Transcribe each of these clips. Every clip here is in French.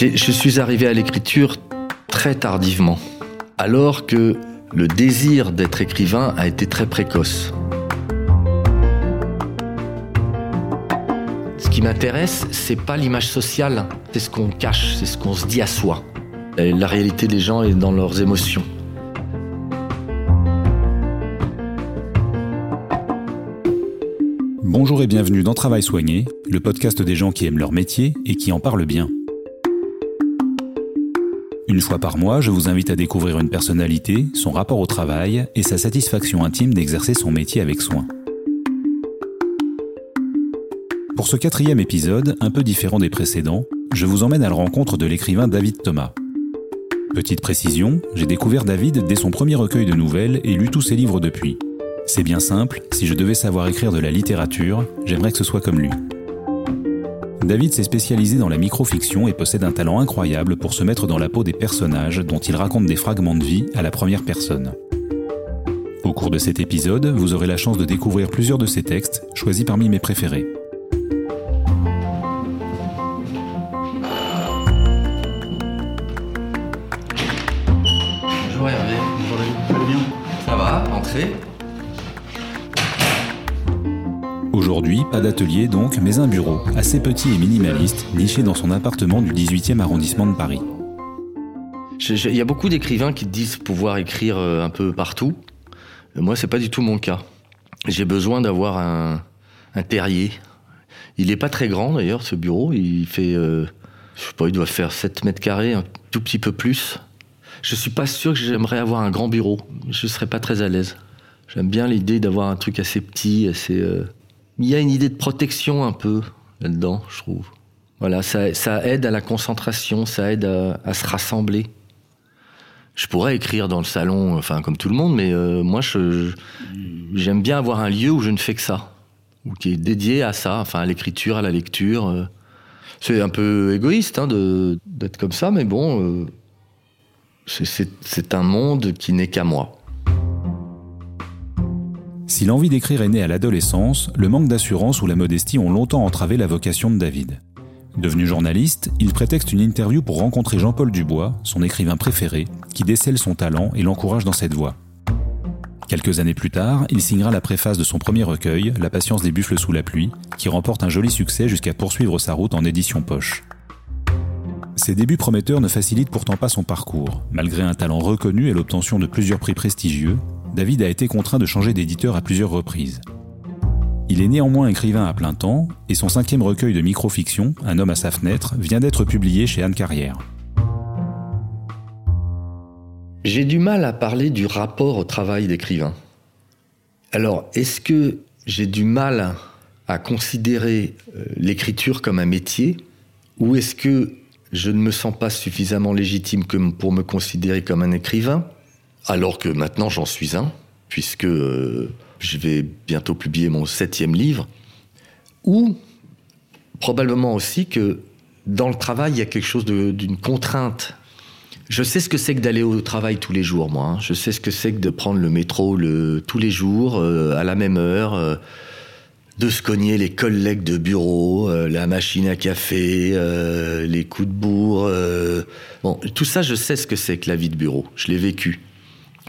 Je suis arrivé à l'écriture très tardivement, alors que le désir d'être écrivain a été très précoce. Ce qui m'intéresse, c'est pas l'image sociale, c'est ce qu'on cache, c'est ce qu'on se dit à soi. La réalité des gens est dans leurs émotions. Bonjour et bienvenue dans Travail Soigné, le podcast des gens qui aiment leur métier et qui en parlent bien. Une fois par mois, je vous invite à découvrir une personnalité, son rapport au travail et sa satisfaction intime d'exercer son métier avec soin. Pour ce quatrième épisode, un peu différent des précédents, je vous emmène à la rencontre de l'écrivain David Thomas. Petite précision, j'ai découvert David dès son premier recueil de nouvelles et lu tous ses livres depuis. C'est bien simple, si je devais savoir écrire de la littérature, j'aimerais que ce soit comme lui. David s'est spécialisé dans la microfiction et possède un talent incroyable pour se mettre dans la peau des personnages dont il raconte des fragments de vie à la première personne. Au cours de cet épisode, vous aurez la chance de découvrir plusieurs de ses textes, choisis parmi mes préférés. Bonjour Hervé. Bonjour David, bien? Ça va, entrez Aujourd'hui, pas d'atelier donc, mais un bureau, assez petit et minimaliste, niché dans son appartement du 18e arrondissement de Paris. Il y a beaucoup d'écrivains qui disent pouvoir écrire euh, un peu partout. Moi, c'est pas du tout mon cas. J'ai besoin d'avoir un, terrier. Il n'est pas très grand d'ailleurs, ce bureau. Il fait, euh, je sais pas, il doit faire 7 mètres carrés, un tout petit peu plus. Je suis pas sûr que j'aimerais avoir un grand bureau. Je serais pas très à l'aise. J'aime bien l'idée d'avoir un truc assez petit, assez. Euh, il y a une idée de protection un peu là-dedans, je trouve. Voilà, ça, aide à la concentration, ça aide à, se rassembler. Je pourrais écrire dans le salon, enfin comme tout le monde, mais euh, moi, j'aime bien avoir un lieu où je ne fais que ça, ou qui est dédié à ça, enfin à l'écriture, à la lecture. Euh. C'est un peu égoïste hein, d'être comme ça, mais bon, euh, c'est un monde qui n'est qu'à moi. Si l'envie d'écrire est née à l'adolescence, le manque d'assurance ou la modestie ont longtemps entravé la vocation de David. Devenu journaliste, il prétexte une interview pour rencontrer Jean-Paul Dubois, son écrivain préféré, qui décèle son talent et l'encourage dans cette voie. Quelques années plus tard, il signera la préface de son premier recueil, La patience des buffles sous la pluie, qui remporte un joli succès jusqu'à poursuivre sa route en édition poche. Ses débuts prometteurs ne facilitent pourtant pas son parcours. Malgré un talent reconnu et l'obtention de plusieurs prix prestigieux, David a été contraint de changer d'éditeur à plusieurs reprises. Il est néanmoins écrivain à plein temps, et son cinquième recueil de microfiction, Un homme à sa fenêtre, vient d'être publié chez Anne Carrière. J'ai du mal à parler du rapport au travail d'écrivain. Alors, est-ce que j'ai du mal à considérer euh, l'écriture comme un métier, ou est-ce que je ne me sens pas suffisamment légitime pour me considérer comme un écrivain? Alors que maintenant j'en suis un, puisque euh, je vais bientôt publier mon septième livre, ou probablement aussi que dans le travail, il y a quelque chose d'une contrainte. Je sais ce que c'est que d'aller au travail tous les jours, moi. Hein. Je sais ce que c'est que de prendre le métro tous les jours, euh, à la même heure, euh, de se cogner les collègues de bureau, la machine à café, les coups de bourre. bon, tout ça, je sais ce que c'est que la vie de bureau. Je l'ai vécu.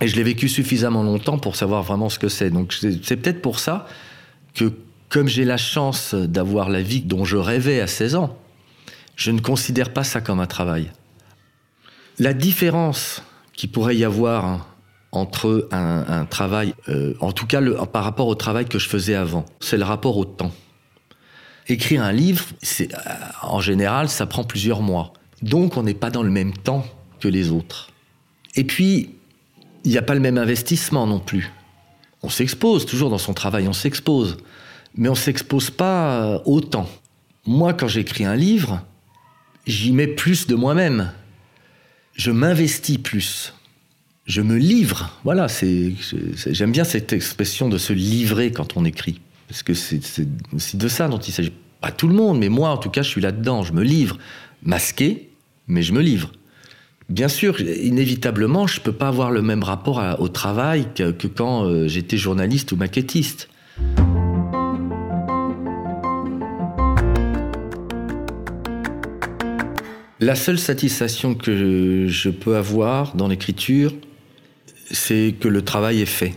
Et je l'ai vécu suffisamment longtemps pour savoir vraiment ce que c'est. Donc c'est peut-être pour ça que comme j'ai la chance d'avoir la vie dont je rêvais à 16 ans, je ne considère pas ça comme un travail. La différence qu'il pourrait y avoir entre un, travail, euh, en tout cas par rapport au travail que je faisais avant, c'est le rapport au temps. Écrire un livre, c'est, euh, en général, ça prend plusieurs mois. Donc on n'est pas dans le même temps que les autres. Et puis, il n'y a pas le même investissement non plus. On s'expose, toujours dans son travail, on s'expose. Mais on ne s'expose pas euh, autant. Moi, quand j'écris un livre, j'y mets plus de moi-même. Je m'investis plus. Je me livre. Voilà, c'est, j'aime bien cette expression de se livrer quand on écrit. Parce que c'est, aussi de ça dont il s'agit. Pas tout le monde, mais moi, en tout cas, je suis là-dedans. Je me livre. Masqué, mais je me livre. Bien sûr, inévitablement, je ne peux pas avoir le même rapport au travail que, quand euh, j'étais journaliste ou maquettiste. La seule satisfaction que je peux avoir dans l'écriture, c'est que le travail est fait.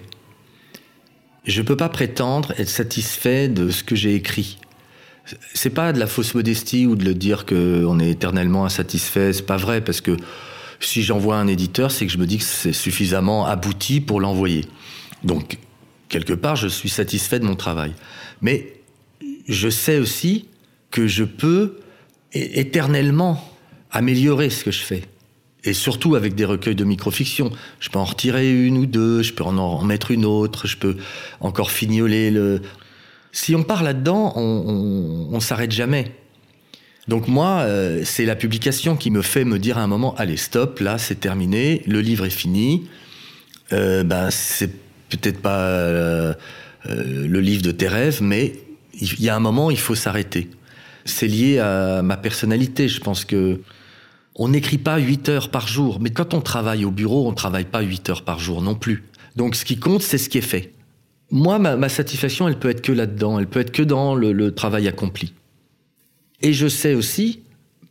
Je ne peux pas prétendre être satisfait de ce que j'ai écrit. C'est pas de la fausse modestie ou de le dire qu'on est éternellement insatisfait. C'est pas vrai parce que si j'envoie un éditeur, c'est que je me dis que c'est suffisamment abouti pour l'envoyer. Donc, quelque part, je suis satisfait de mon travail. Mais je sais aussi que je peux éternellement améliorer ce que je fais. Et surtout avec des recueils de microfiction. Je peux en retirer une ou deux, je peux en, mettre une autre, je peux encore fignoler le. Si on part là-dedans, on, on, s'arrête jamais. Donc moi, euh, c'est la publication qui me fait me dire à un moment, allez, stop, là, c'est terminé, le livre est fini. Euh, ben, c'est peut-être pas euh, le livre de tes rêves, mais il y a un moment, il faut s'arrêter. C'est lié à ma personnalité. Je pense que on n'écrit pas 8 heures par jour, mais quand on travaille au bureau, on ne travaille pas 8 heures par jour non plus. Donc ce qui compte, c'est ce qui est fait. Moi, ma, satisfaction, elle peut être que là-dedans, elle peut être que dans le, travail accompli. Et je sais aussi,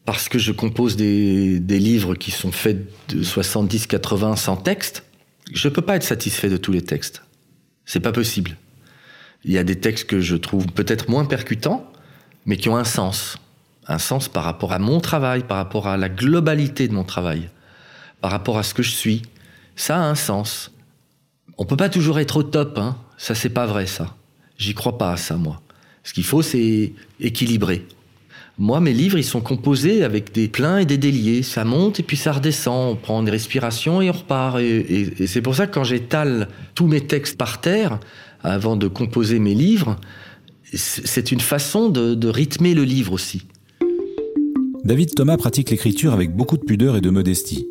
parce que je compose des, livres qui sont faits de 70, 80, 100 textes, je ne peux pas être satisfait de tous les textes. C'est pas possible. Il y a des textes que je trouve peut-être moins percutants, mais qui ont un sens un sens par rapport à mon travail, par rapport à la globalité de mon travail, par rapport à ce que je suis. Ça a un sens. On peut pas toujours être au top, hein. Ça, c'est pas vrai, ça. J'y crois pas à ça, moi. Ce qu'il faut, c'est équilibrer. Moi, mes livres, ils sont composés avec des pleins et des déliés. Ça monte et puis ça redescend. On prend des respirations et on repart. Et, c'est pour ça que quand j'étale tous mes textes par terre, avant de composer mes livres, c'est une façon de rythmer le livre aussi. David Thomas pratique l'écriture avec beaucoup de pudeur et de modestie.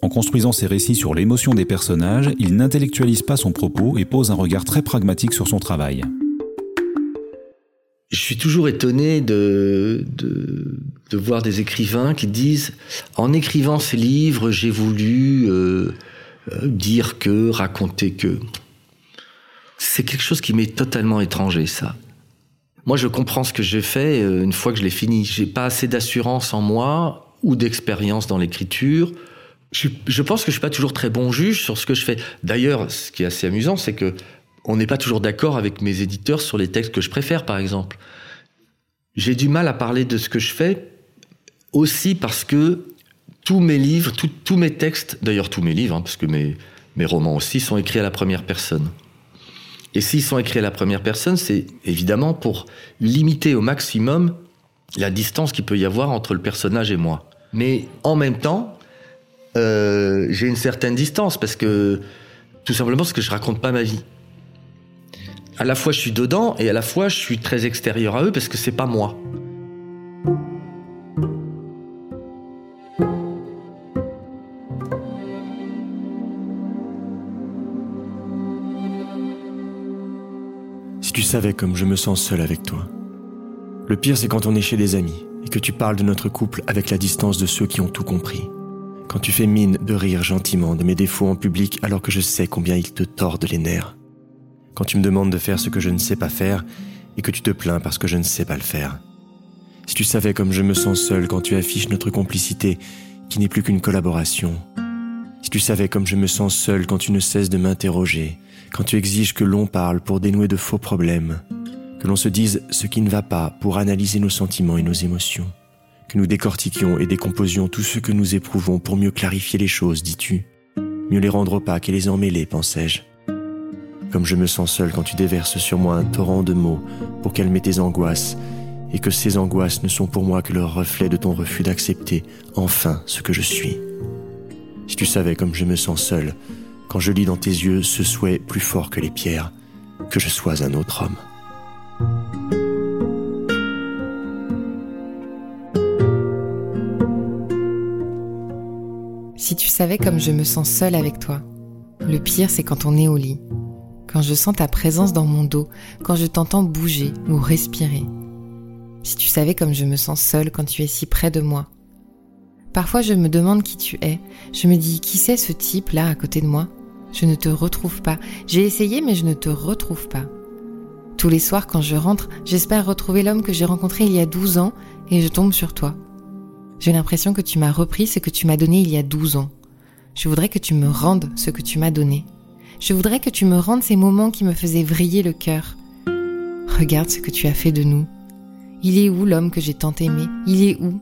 En construisant ses récits sur l'émotion des personnages, il n'intellectualise pas son propos et pose un regard très pragmatique sur son travail. Je suis toujours étonné de, de, voir des écrivains qui disent En écrivant ces livres, j'ai voulu euh, euh, dire que, raconter que. C'est quelque chose qui m'est totalement étranger, ça. Moi, je comprends ce que j'ai fait euh, une fois que je l'ai fini. J'ai pas assez d'assurance en moi ou d'expérience dans l'écriture. Je, je, pense que je suis pas toujours très bon juge sur ce que je fais. D'ailleurs, ce qui est assez amusant, c'est que on n'est pas toujours d'accord avec mes éditeurs sur les textes que je préfère, par exemple. J'ai du mal à parler de ce que je fais aussi parce que tous mes livres, tous mes textes, d'ailleurs tous mes livres, hein, parce que mes, mes romans aussi, sont écrits à la première personne. Et s'ils sont écrits à la première personne, c'est évidemment pour limiter au maximum la distance qu'il peut y avoir entre le personnage et moi. Mais en même temps, euh, j'ai une certaine distance parce que tout simplement parce que je raconte pas ma vie. À la fois je suis dedans et à la fois je suis très extérieur à eux parce que c'est pas moi. tu savais comme je me sens seul avec toi. Le pire, c'est quand on est chez des amis et que tu parles de notre couple avec la distance de ceux qui ont tout compris. Quand tu fais mine de rire gentiment de mes défauts en public alors que je sais combien ils te tordent les nerfs. Quand tu me demandes de faire ce que je ne sais pas faire et que tu te plains parce que je ne sais pas le faire. Si tu savais comme je me sens seul quand tu affiches notre complicité qui n'est plus qu'une collaboration. Si tu savais comme je me sens seul quand tu ne cesses de m'interroger quand tu exiges que l'on parle pour dénouer de faux problèmes, que l'on se dise ce qui ne va pas pour analyser nos sentiments et nos émotions, que nous décortiquions et décomposions tout ce que nous éprouvons pour mieux clarifier les choses, dis-tu, mieux les rendre opaques et les emmêler, pensais-je. Comme je me sens seul quand tu déverses sur moi un torrent de mots pour calmer tes angoisses, et que ces angoisses ne sont pour moi que le reflet de ton refus d'accepter enfin ce que je suis. Si tu savais comme je me sens seul, quand je lis dans tes yeux ce souhait plus fort que les pierres, que je sois un autre homme. Si tu savais comme je me sens seule avec toi, le pire c'est quand on est au lit, quand je sens ta présence dans mon dos, quand je t'entends bouger ou respirer. Si tu savais comme je me sens seule quand tu es si près de moi. Parfois je me demande qui tu es, je me dis qui c'est ce type là à côté de moi? Je ne te retrouve pas. J'ai essayé, mais je ne te retrouve pas. Tous les soirs, quand je rentre, j'espère retrouver l'homme que j'ai rencontré il y a 12 ans et je tombe sur toi. J'ai l'impression que tu m'as repris ce que tu m'as donné il y a 12 ans. Je voudrais que tu me rendes ce que tu m'as donné. Je voudrais que tu me rendes ces moments qui me faisaient vriller le cœur. Regarde ce que tu as fait de nous. Il est où l'homme que j'ai tant aimé? Il est où?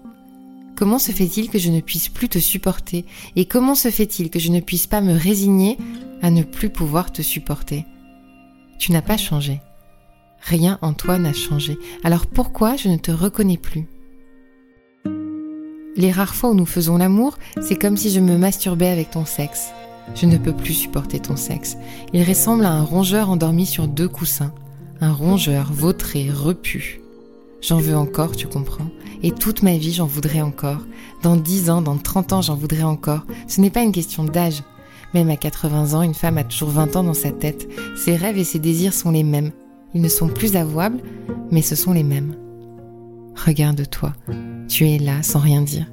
Comment se fait-il que je ne puisse plus te supporter? Et comment se fait-il que je ne puisse pas me résigner à ne plus pouvoir te supporter? Tu n'as pas changé. Rien en toi n'a changé. Alors pourquoi je ne te reconnais plus? Les rares fois où nous faisons l'amour, c'est comme si je me masturbais avec ton sexe. Je ne peux plus supporter ton sexe. Il ressemble à un rongeur endormi sur deux coussins. Un rongeur vautré, repu. J'en veux encore, tu comprends. Et toute ma vie, j'en voudrais encore. Dans 10 ans, dans 30 ans, j'en voudrais encore. Ce n'est pas une question d'âge. Même à 80 ans, une femme a toujours 20 ans dans sa tête. Ses rêves et ses désirs sont les mêmes. Ils ne sont plus avouables, mais ce sont les mêmes. Regarde-toi. Tu es là sans rien dire.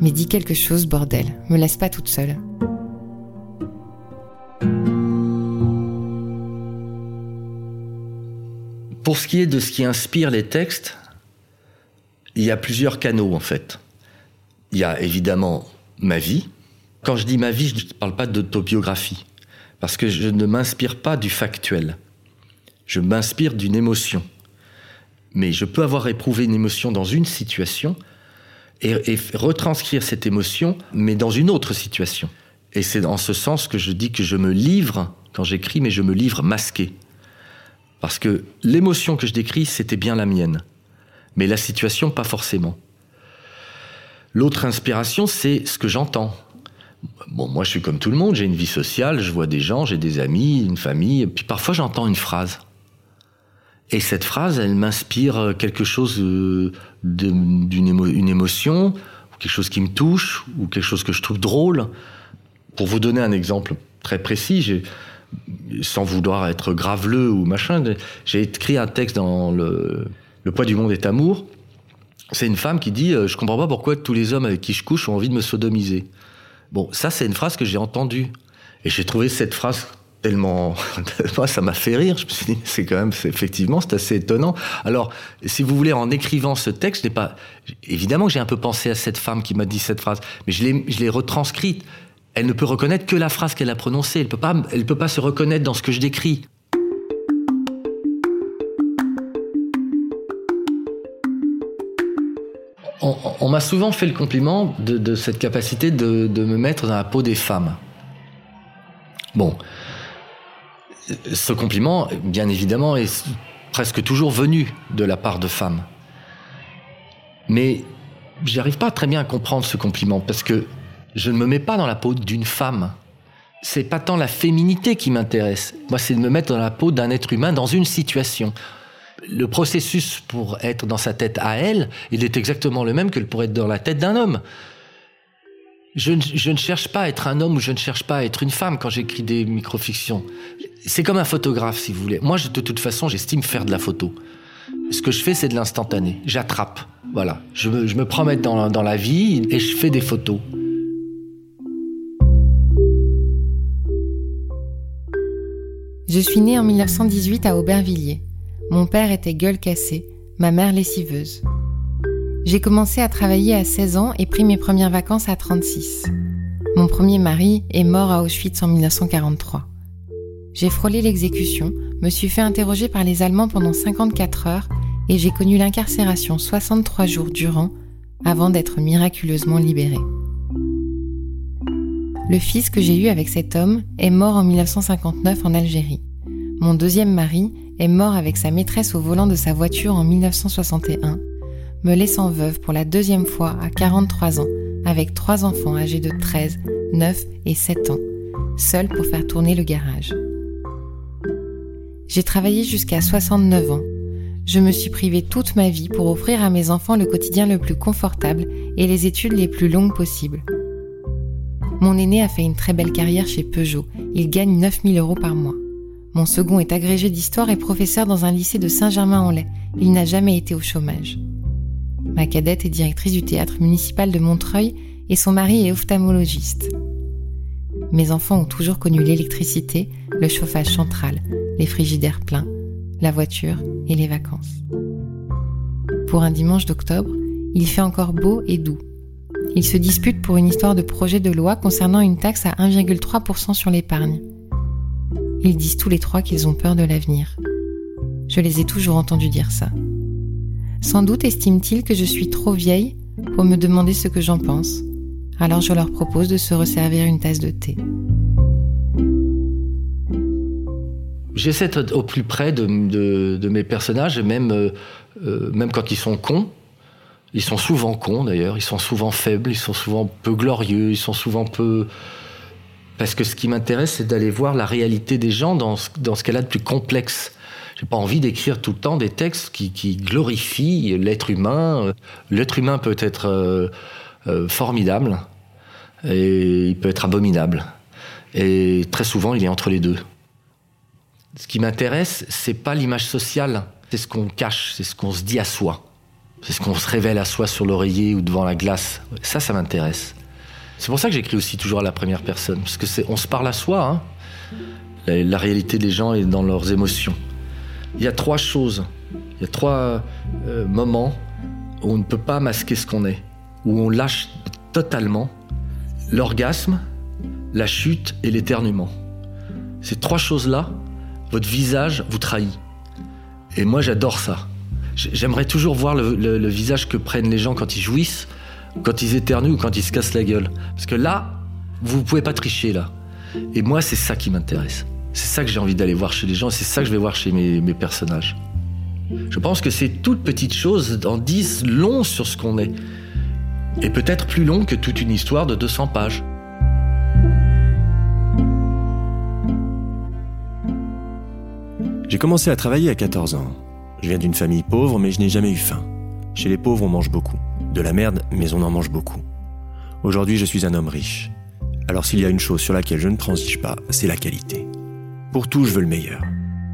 Mais dis quelque chose, bordel. Me laisse pas toute seule. Pour ce qui est de ce qui inspire les textes, il y a plusieurs canaux en fait. Il y a évidemment ma vie. Quand je dis ma vie, je ne parle pas d'autobiographie, parce que je ne m'inspire pas du factuel. Je m'inspire d'une émotion. Mais je peux avoir éprouvé une émotion dans une situation et, et, retranscrire cette émotion, mais dans une autre situation. Et c'est en ce sens que je dis que je me livre quand j'écris, mais je me livre masqué. Parce que l'émotion que je décris, c'était bien la mienne. Mais la situation, pas forcément. L'autre inspiration, c'est ce que j'entends. Bon, moi, je suis comme tout le monde, j'ai une vie sociale, je vois des gens, j'ai des amis, une famille, et puis parfois j'entends une phrase. Et cette phrase, elle m'inspire quelque chose euh, d'une émo une émotion, ou quelque chose qui me touche, ou quelque chose que je trouve drôle. Pour vous donner un exemple très précis, sans vouloir être graveleux ou machin, j'ai écrit un texte dans le, le poids du monde est amour. C'est une femme qui dit euh, Je comprends pas pourquoi tous les hommes avec qui je couche ont envie de me sodomiser. Bon, ça, c'est une phrase que j'ai entendue. Et j'ai trouvé cette phrase tellement. Moi, ça m'a fait rire. Je me suis dit C'est quand même, effectivement, c'est assez étonnant. Alors, si vous voulez, en écrivant ce texte, je pas. Évidemment que j'ai un peu pensé à cette femme qui m'a dit cette phrase, mais je l'ai retranscrite elle ne peut reconnaître que la phrase qu'elle a prononcée. Elle peut pas, peut pas se reconnaître dans ce que je décris. On, m'a souvent fait le compliment de, cette capacité de, de, me mettre dans la peau des femmes. Bon, ce compliment, bien évidemment, est presque toujours venu de la part de femmes. Mais j'arrive pas très bien à comprendre ce compliment parce que je ne me mets pas dans la peau d'une femme. C'est pas tant la féminité qui m'intéresse. Moi, c'est de me mettre dans la peau d'un être humain dans une situation. Le processus pour être dans sa tête à elle, il est exactement le même que pour être dans la tête d'un homme. Je ne, je cherche pas à être un homme ou je ne cherche pas à être une femme quand j'écris des microfictions. C'est comme un photographe, si vous voulez. Moi, de toute façon, j'estime faire de la photo. Ce que je fais, c'est de l'instantané. J'attrape. Voilà. Je me, je me promets dans, dans la vie et je fais des photos. Je suis née en 1918 à Aubervilliers. Mon père était gueule cassée, ma mère lessiveuse. J'ai commencé à travailler à 16 ans et pris mes premières vacances à 36. Mon premier mari est mort à Auschwitz en 1943. J'ai frôlé l'exécution, me suis fait interroger par les Allemands pendant 54 heures et j'ai connu l'incarcération 63 jours durant avant d'être miraculeusement libéré. Le fils que j'ai eu avec cet homme est mort en 1959 en Algérie. Mon deuxième mari est mort avec sa maîtresse au volant de sa voiture en 1961, me laissant veuve pour la deuxième fois à 43 ans, avec trois enfants âgés de 13, 9 et 7 ans, seule pour faire tourner le garage. J'ai travaillé jusqu'à 69 ans. Je me suis privée toute ma vie pour offrir à mes enfants le quotidien le plus confortable et les études les plus longues possibles. Mon aîné a fait une très belle carrière chez Peugeot. Il gagne 9000 euros par mois. Mon second est agrégé d'histoire et professeur dans un lycée de Saint-Germain-en-Laye. Il n'a jamais été au chômage. Ma cadette est directrice du théâtre municipal de Montreuil et son mari est ophtalmologiste. Mes enfants ont toujours connu l'électricité, le chauffage central, les frigidaires pleins, la voiture et les vacances. Pour un dimanche d'octobre, il fait encore beau et doux. Ils se disputent pour une histoire de projet de loi concernant une taxe à 1,3% sur l'épargne. Ils disent tous les trois qu'ils ont peur de l'avenir. Je les ai toujours entendus dire ça. Sans doute estiment-ils que je suis trop vieille pour me demander ce que j'en pense. Alors je leur propose de se resservir une tasse de thé. J'essaie d'être au plus près de, mes personnages, même, euh, euh, même quand ils sont cons. Ils sont souvent cons d'ailleurs, ils sont souvent faibles, ils sont souvent peu glorieux, ils sont souvent peu... Parce que ce qui m'intéresse, c'est d'aller voir la réalité des gens dans ce, dans ce qu'elle a de plus complexe. J'ai pas envie d'écrire tout le temps des textes qui, glorifient l'être humain. L'être humain peut être euh, formidable et il peut être abominable. Et très souvent, il est entre les deux. Ce qui m'intéresse, c'est pas l'image sociale, c'est ce qu'on cache, c'est ce qu'on se dit à soi. C'est ce qu'on se révèle à soi sur l'oreiller ou devant la glace. Ça, ça m'intéresse. C'est pour ça que j'écris aussi toujours à la première personne, parce que c'est, on se parle à soi. Hein. La, réalité des gens est dans leurs émotions. Il y a trois choses, il y a trois euh, moments où on ne peut pas masquer ce qu'on est, où on lâche totalement l'orgasme, la chute et l'éternuement. Ces trois choses-là, votre visage vous trahit. Et moi, j'adore ça. J'aimerais toujours voir le, visage que prennent les gens quand ils jouissent, quand ils éternuent ou quand ils se cassent la gueule. Parce que là, vous ne pouvez pas tricher là. Et moi, c'est ça qui m'intéresse. C'est ça que j'ai envie d'aller voir chez les gens, c'est ça que je vais voir chez mes, mes personnages. Je pense que ces toutes petites choses en disent long sur ce qu'on est. Et peut-être plus long que toute une histoire de 200 pages. J'ai commencé à travailler à 14 ans. Je viens d'une famille pauvre, mais je n'ai jamais eu faim. Chez les pauvres, on mange beaucoup. De la merde, mais on en mange beaucoup. Aujourd'hui, je suis un homme riche. Alors s'il y a une chose sur laquelle je ne transige pas, c'est la qualité. Pour tout, je veux le meilleur.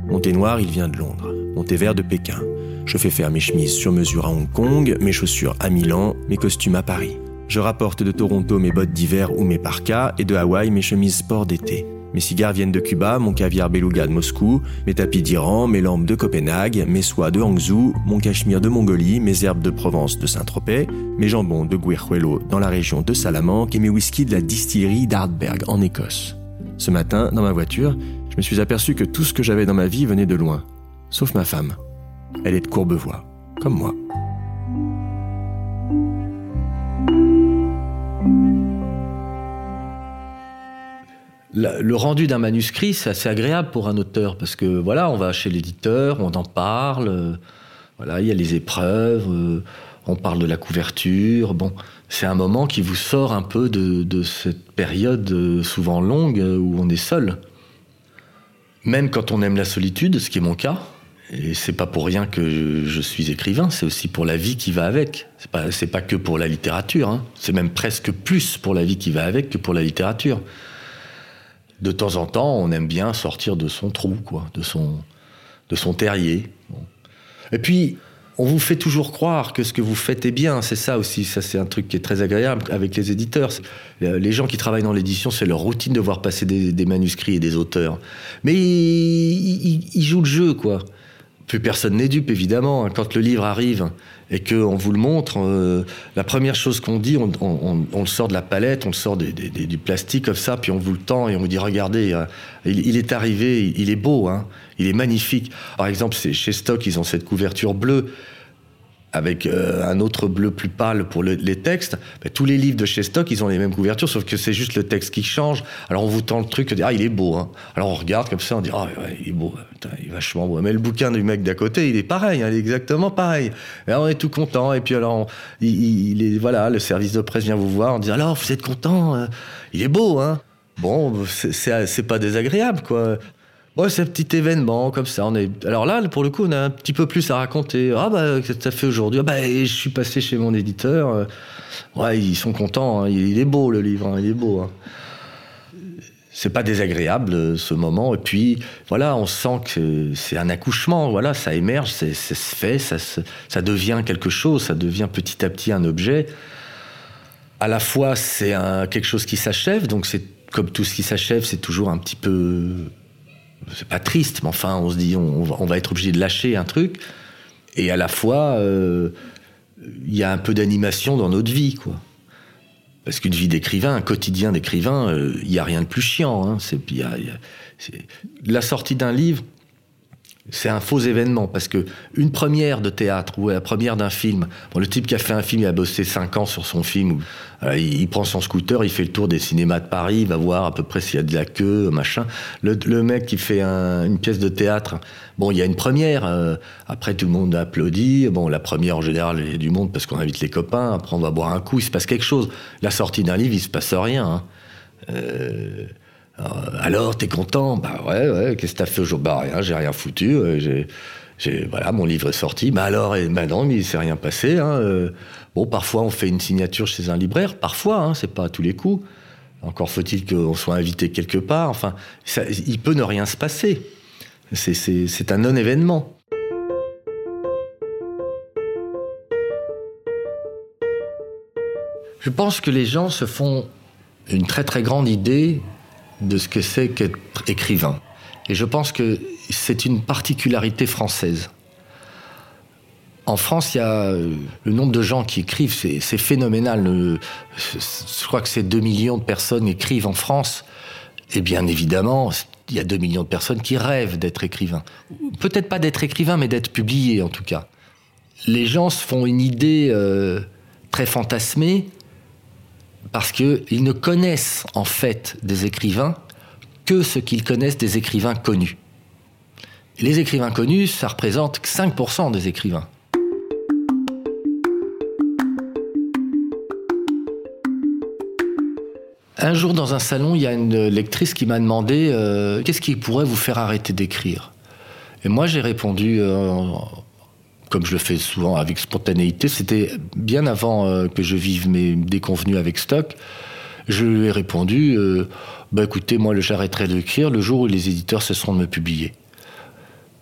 Mon thé noir, il vient de Londres. Mon thé vert de Pékin. Je fais faire mes chemises sur mesure à Hong Kong, mes chaussures à Milan, mes costumes à Paris. Je rapporte de Toronto mes bottes d'hiver ou mes parkas et de Hawaï mes chemises sport d'été. Mes cigares viennent de Cuba, mon caviar beluga de Moscou, mes tapis d'Iran, mes lampes de Copenhague, mes soies de Hangzhou, mon cachemire de Mongolie, mes herbes de Provence de Saint-Tropez, mes jambons de Guerjuelo dans la région de Salamanque et mes whiskies de la distillerie d'Ardberg en Écosse. Ce matin, dans ma voiture, je me suis aperçu que tout ce que j'avais dans ma vie venait de loin, sauf ma femme. Elle est de Courbevoie, comme moi. Le rendu d'un manuscrit, c'est assez agréable pour un auteur parce que voilà, on va chez l'éditeur, on en parle, euh, voilà, il y a les épreuves, euh, on parle de la couverture. Bon, c'est un moment qui vous sort un peu de, cette période euh, souvent longue où on est seul. Même quand on aime la solitude, ce qui est mon cas, et c'est pas pour rien que je, suis écrivain, c'est aussi pour la vie qui va avec. C'est pas, pas que pour la littérature, hein. c'est même presque plus pour la vie qui va avec que pour la littérature de temps en temps, on aime bien sortir de son trou, quoi, de son, de son terrier. Et puis, on vous fait toujours croire que ce que vous faites est bien. C'est ça aussi. Ça, c'est un truc qui est très agréable avec les éditeurs. Les gens qui travaillent dans l'édition, c'est leur routine de voir passer des, manuscrits et des auteurs. Mais ils jouent le jeu, quoi. Plus personne n'est dupe, évidemment. Hein. Quand le livre arrive et qu'on vous le montre, euh, la première chose qu'on dit, on, le sort de la palette, on le sort du plastique comme ça, puis on vous le tend et on vous dit regardez, euh, il, est arrivé, il, est beau, hein, il est magnifique. Par exemple, chez Stock, ils ont cette couverture bleue avec euh, un autre bleu plus pâle pour les textes, tous les livres de chez Stock, ils ont les mêmes couvertures, sauf que c'est juste le texte qui change. Alors on vous tend le truc, ah, il est beau. Hein. Alors on regarde comme ça, on dit, ah, il est beau, il est vachement beau. Mais le bouquin du mec d'à côté, il est pareil, hein, il est exactement pareil. Et on est tout content, et puis alors, le service de presse vient vous voir, on dit, alors vous êtes content, euh, il est beau, hein. Bon, c'est pas désagréable, quoi. Ouais, c'est un petit événement comme ça. On est... Alors là, pour le coup, on a un petit peu plus à raconter. Ah bah, qu'est-ce que tu as fait aujourd'hui? Ah, bah, je suis passé chez mon éditeur. Euh, ouais, ils sont contents. Hein. Il est beau le livre, hein. il est beau. Hein. C'est pas désagréable ce moment. Et puis voilà, on sent que c'est un accouchement. Voilà, ça émerge, ça se fait, ça, ça devient quelque chose, ça devient petit à petit un objet. À la fois, c'est quelque chose qui s'achève, donc c'est comme tout ce qui s'achève, c'est toujours un petit peu c'est pas triste, mais enfin, on se dit, on, va être obligé de lâcher un truc. Et à la fois, euh, il y a un peu d'animation dans notre vie, quoi. Parce qu'une vie d'écrivain, un quotidien d'écrivain, il n'y a rien de plus chiant. Hein. C'est, la sortie d'un livre, c'est un faux événement parce que une première de théâtre ou la première d'un film, bon, le type qui a fait un film, il a bossé 5 ans sur son film, euh, il, prend son scooter, il fait le tour des cinémas de Paris, il va voir à peu près s'il y a de la queue, machin. Le, mec qui fait une pièce de théâtre, bon, il y a une première, euh, après tout le monde applaudit, bon, la première en général, il y a du monde parce qu'on invite les copains, après on va boire un coup, il se passe quelque chose. La sortie d'un livre, il se passe rien. Hein. Euh, alors, t'es content? Bah ouais, ouais. Qu'est-ce que t'as fait aujourd'hui Bah rien, j'ai rien foutu. Euh, j'ai, voilà, mon livre est sorti. Bah alors, et, mais il s'est rien passé. Hein. Euh. bon, parfois on fait une signature chez un libraire, parfois, hein, c'est pas à tous les coups. Encore faut-il qu'on soit invité quelque part. Enfin, il peut ne rien se passer. C'est un non-événement. Je pense que les gens se font une très très grande idée de ce que c'est qu'être écrivain. Et je pense que c'est une particularité française. En France, il y a euh, le nombre de gens qui écrivent, c'est phénoménal. Je crois que c'est 2 millions de personnes écrivent en France. Et bien évidemment, il y a 2 millions de personnes qui rêvent d'être écrivains. Peut-être pas d'être écrivain, mais d'être publié en tout cas. Les gens se font une idée euh, très fantasmée parce qu'ils ne connaissent en fait des écrivains que ce qu'ils connaissent des écrivains connus. les écrivains connus, ça représente 5% des écrivains. Un jour dans un salon, il y a une lectrice qui m'a demandé euh, qu'est-ce qui pourrait vous faire arrêter d'écrire? Et moi j'ai répondu euh, comme je le fais souvent avec spontanéité, c'était bien avant euh, que je vive mes déconvenus avec Stock. Je lui ai répondu euh, bah écoutez, moi, j'arrêterai d'écrire le jour où les éditeurs cesseront de me publier.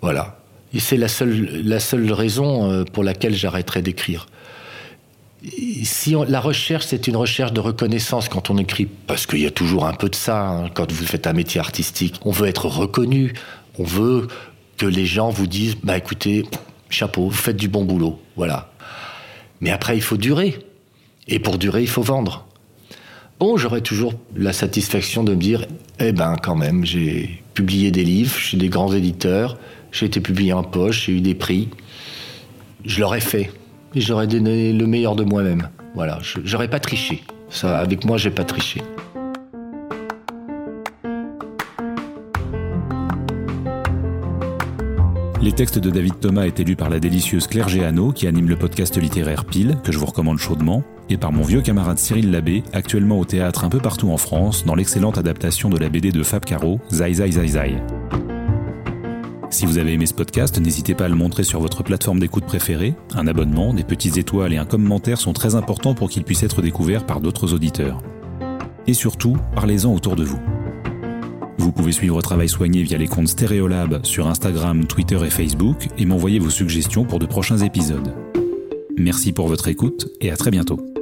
Voilà. Et c'est la seule, la seule raison euh, pour laquelle j'arrêterai d'écrire. Si la recherche, c'est une recherche de reconnaissance quand on écrit, parce qu'il y a toujours un peu de ça, hein, quand vous faites un métier artistique, on veut être reconnu, on veut que les gens vous disent, bah écoutez, chapeau, vous faites du bon boulot, voilà. Mais après, il faut durer. Et pour durer, il faut vendre. Bon, j'aurais toujours la satisfaction de me dire, eh ben quand même, j'ai publié des livres chez des grands éditeurs, j'ai été publié en poche, j'ai eu des prix. Je l'aurais fait. Et j'aurais donné le meilleur de moi-même. Voilà, j'aurais pas triché. Ça, avec moi, j'ai pas triché. Les textes de David Thomas étaient lus par la délicieuse Claire Géano, qui anime le podcast littéraire Pile, que je vous recommande chaudement, et par mon vieux camarade Cyril Labbé, actuellement au théâtre un peu partout en France, dans l'excellente adaptation de la BD de Fab Caro, Zai Zai Zai Zai. Si vous avez aimé ce podcast, n'hésitez pas à le montrer sur votre plateforme d'écoute préférée. Un abonnement, des petites étoiles et un commentaire sont très importants pour qu'il puisse être découvert par d'autres auditeurs. Et surtout, parlez-en autour de vous. Vous pouvez suivre Travail Soigné via les comptes Stéréolab sur Instagram, Twitter et Facebook et m'envoyer vos suggestions pour de prochains épisodes. Merci pour votre écoute et à très bientôt.